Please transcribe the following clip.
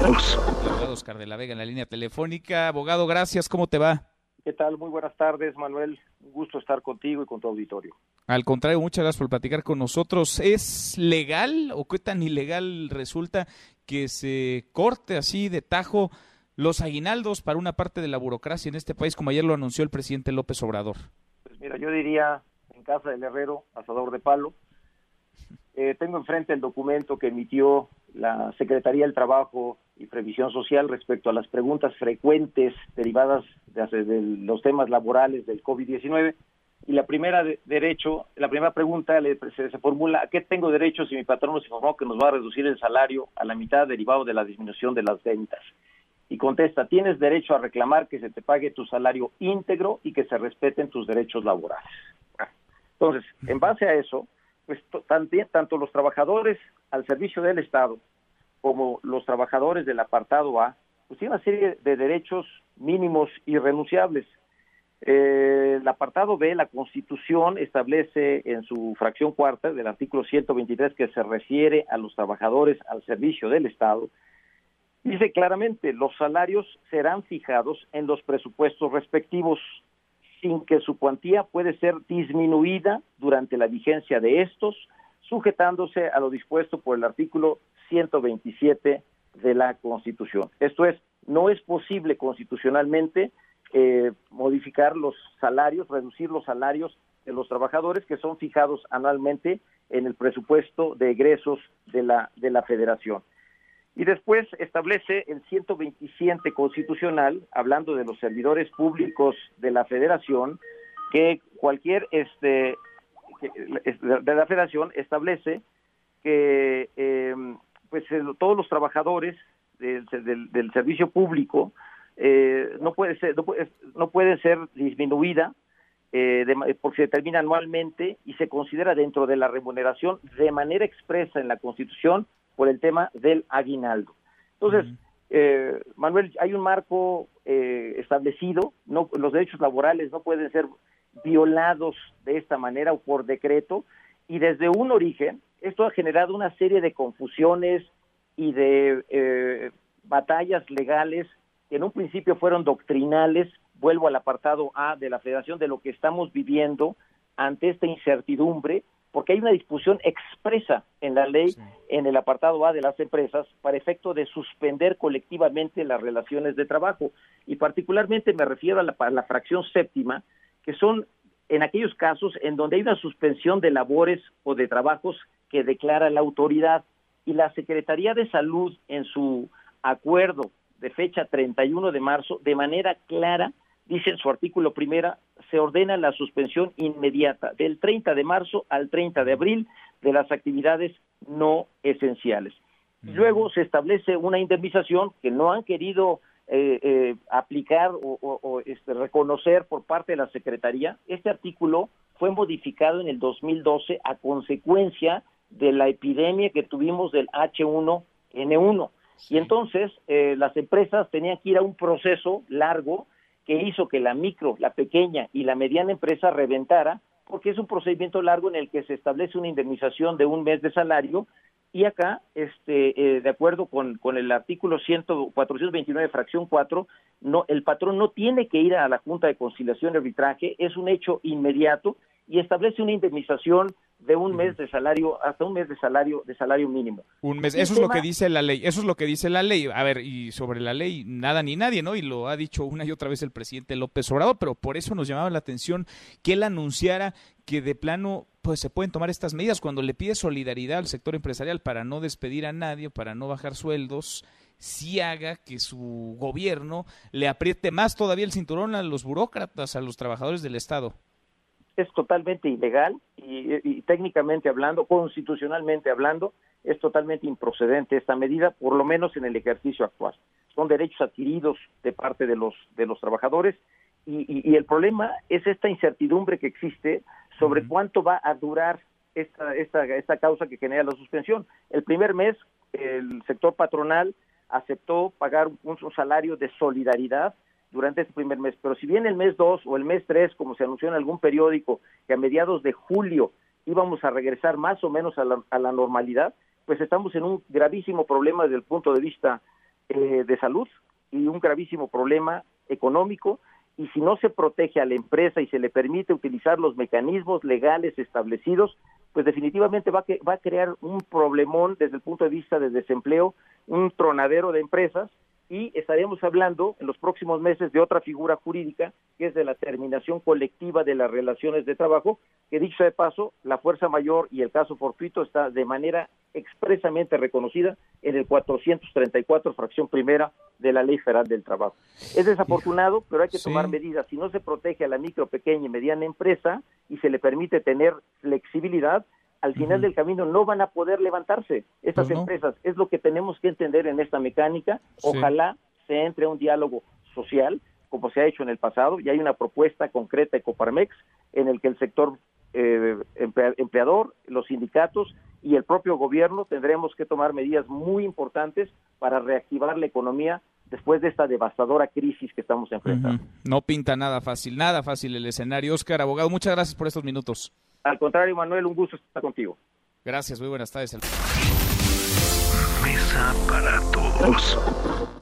Abogado Oscar de la Vega en la línea telefónica. Abogado, gracias. ¿Cómo te va? ¿Qué tal? Muy buenas tardes, Manuel. Un gusto estar contigo y con tu auditorio. Al contrario, muchas gracias por platicar con nosotros. ¿Es legal o qué tan ilegal resulta que se corte así de tajo los aguinaldos para una parte de la burocracia en este país, como ayer lo anunció el presidente López Obrador? Pues mira, yo diría en casa del herrero, asador de palo. Eh, tengo enfrente el documento que emitió la Secretaría del Trabajo y Previsión Social respecto a las preguntas frecuentes derivadas de, los temas laborales del COVID-19. Y la primera derecho, la primera pregunta se, formula, ¿a qué tengo derecho si mi patrón nos informó que nos va a reducir el salario a la mitad derivado de la disminución de las ventas? Y contesta, tienes derecho a reclamar que se te pague tu salario íntegro y que se respeten tus derechos laborales. Entonces, en base a eso, pues tanto los trabajadores al servicio del Estado como los trabajadores del apartado A, pues tienen una serie de derechos mínimos irrenunciables. Eh, el apartado B, la Constitución establece en su fracción cuarta del artículo 123 que se refiere a los trabajadores al servicio del Estado, dice claramente los salarios serán fijados en los presupuestos respectivos sin que su cuantía puede ser disminuida durante la vigencia de estos, sujetándose a lo dispuesto por el artículo 127 de la Constitución. Esto es, no es posible constitucionalmente eh, modificar los salarios, reducir los salarios de los trabajadores que son fijados anualmente en el presupuesto de egresos de la, de la Federación. Y después establece el 127 constitucional, hablando de los servidores públicos de la federación, que cualquier este de la federación establece que em, pues todos los trabajadores del, del, servicio público eh, no puede ser no, puede, no puede ser disminuida eh, porque se determina anualmente y se considera dentro de la remuneración de manera expresa en la Constitución por el tema del aguinaldo. Entonces, eh, Manuel, hay un marco eh, establecido, no, los derechos laborales no pueden ser violados de esta manera o por decreto, y desde un origen, esto ha generado una serie de confusiones y de eh, batallas legales que en un principio fueron doctrinales, vuelvo al apartado A de la Federación, de lo que estamos viviendo ante esta incertidumbre porque hay una disposición expresa en la ley, en el apartado A de las empresas, para efecto de suspender colectivamente las relaciones de trabajo. Y particularmente me refiero a la, a la fracción séptima, que son en aquellos casos en donde hay una suspensión de labores o de trabajos que declara la autoridad. Y la Secretaría de Salud, en su acuerdo de fecha 31 de marzo, de manera clara, dice en su artículo primera, se ordena la suspensión inmediata del 30 de marzo al 30 de abril de las actividades no esenciales. Luego se establece una indemnización que no han querido eh, eh, aplicar o, este, reconocer por parte de la Secretaría. Este artículo fue modificado en el 2012 a consecuencia de la epidemia que tuvimos del H1N1. Y entonces eh, las empresas tenían que ir a un proceso largo que hizo que la micro, la pequeña y la mediana empresa reventara, porque es un procedimiento largo en el que se establece una indemnización de un mes de salario y acá, este, eh, de acuerdo con, con el artículo 100, 429, fracción 4, no, el patrón no tiene que ir a la Junta de Conciliación y Arbitraje, es un hecho inmediato y establece una indemnización de un mes de salario hasta un mes de salario de salario mínimo. Un mes, eso es lo que dice la ley, eso es lo que dice la ley. A ver, y sobre la ley nada ni nadie, ¿no? Y lo ha dicho una y otra vez el presidente López Obrador, pero por eso nos llamaba la atención que él anunciara que de plano pues se pueden tomar estas medidas cuando le pide solidaridad al sector empresarial para no despedir a nadie, para no bajar sueldos, si haga que su gobierno le apriete más todavía el cinturón a los burócratas, a los trabajadores del Estado es totalmente ilegal y, técnicamente hablando, constitucionalmente hablando, es totalmente improcedente esta medida, por lo menos en el ejercicio actual. Son derechos adquiridos de parte de los de los trabajadores y, el problema es esta incertidumbre que existe sobre cuánto va a durar esta, esta, esta causa que genera la suspensión. El primer mes el sector patronal aceptó pagar un salario de solidaridad durante este primer mes. Pero si bien el mes 2 o el mes 3, como se anunció en algún periódico, que a mediados de julio íbamos a regresar más o menos a la, normalidad, pues estamos en un gravísimo problema desde el punto de vista eh, de salud y un gravísimo problema económico y si no se protege a la empresa y se le permite utilizar los mecanismos legales establecidos, pues definitivamente va, que, va a crear un problemón desde el punto de vista del desempleo, un tronadero de empresas y estaremos hablando en los próximos meses de otra figura jurídica que es de la terminación colectiva de las relaciones de trabajo, que dicho de paso, la fuerza mayor y el caso fortuito está de manera expresamente reconocida en el 434 fracción primera de la Ley Federal del Trabajo. Es desafortunado, pero hay que tomar medidas. Si no se protege a la micro, pequeña y mediana empresa y se le permite tener flexibilidad, al final del camino no van a poder levantarse estas pues empresas. Es lo que tenemos que entender en esta mecánica. Ojalá se entre a un diálogo social, como se ha hecho en el pasado, y hay una propuesta concreta de Coparmex en el que el sector eh, empleador, los sindicatos y el propio gobierno tendremos que tomar medidas muy importantes para reactivar la economía después de esta devastadora crisis que estamos enfrentando. No pinta nada fácil, nada fácil el escenario. Oscar, abogado, muchas gracias por estos minutos. Al contrario, Manuel, un gusto estar contigo. Gracias, muy buenas tardes. Mesa para todos.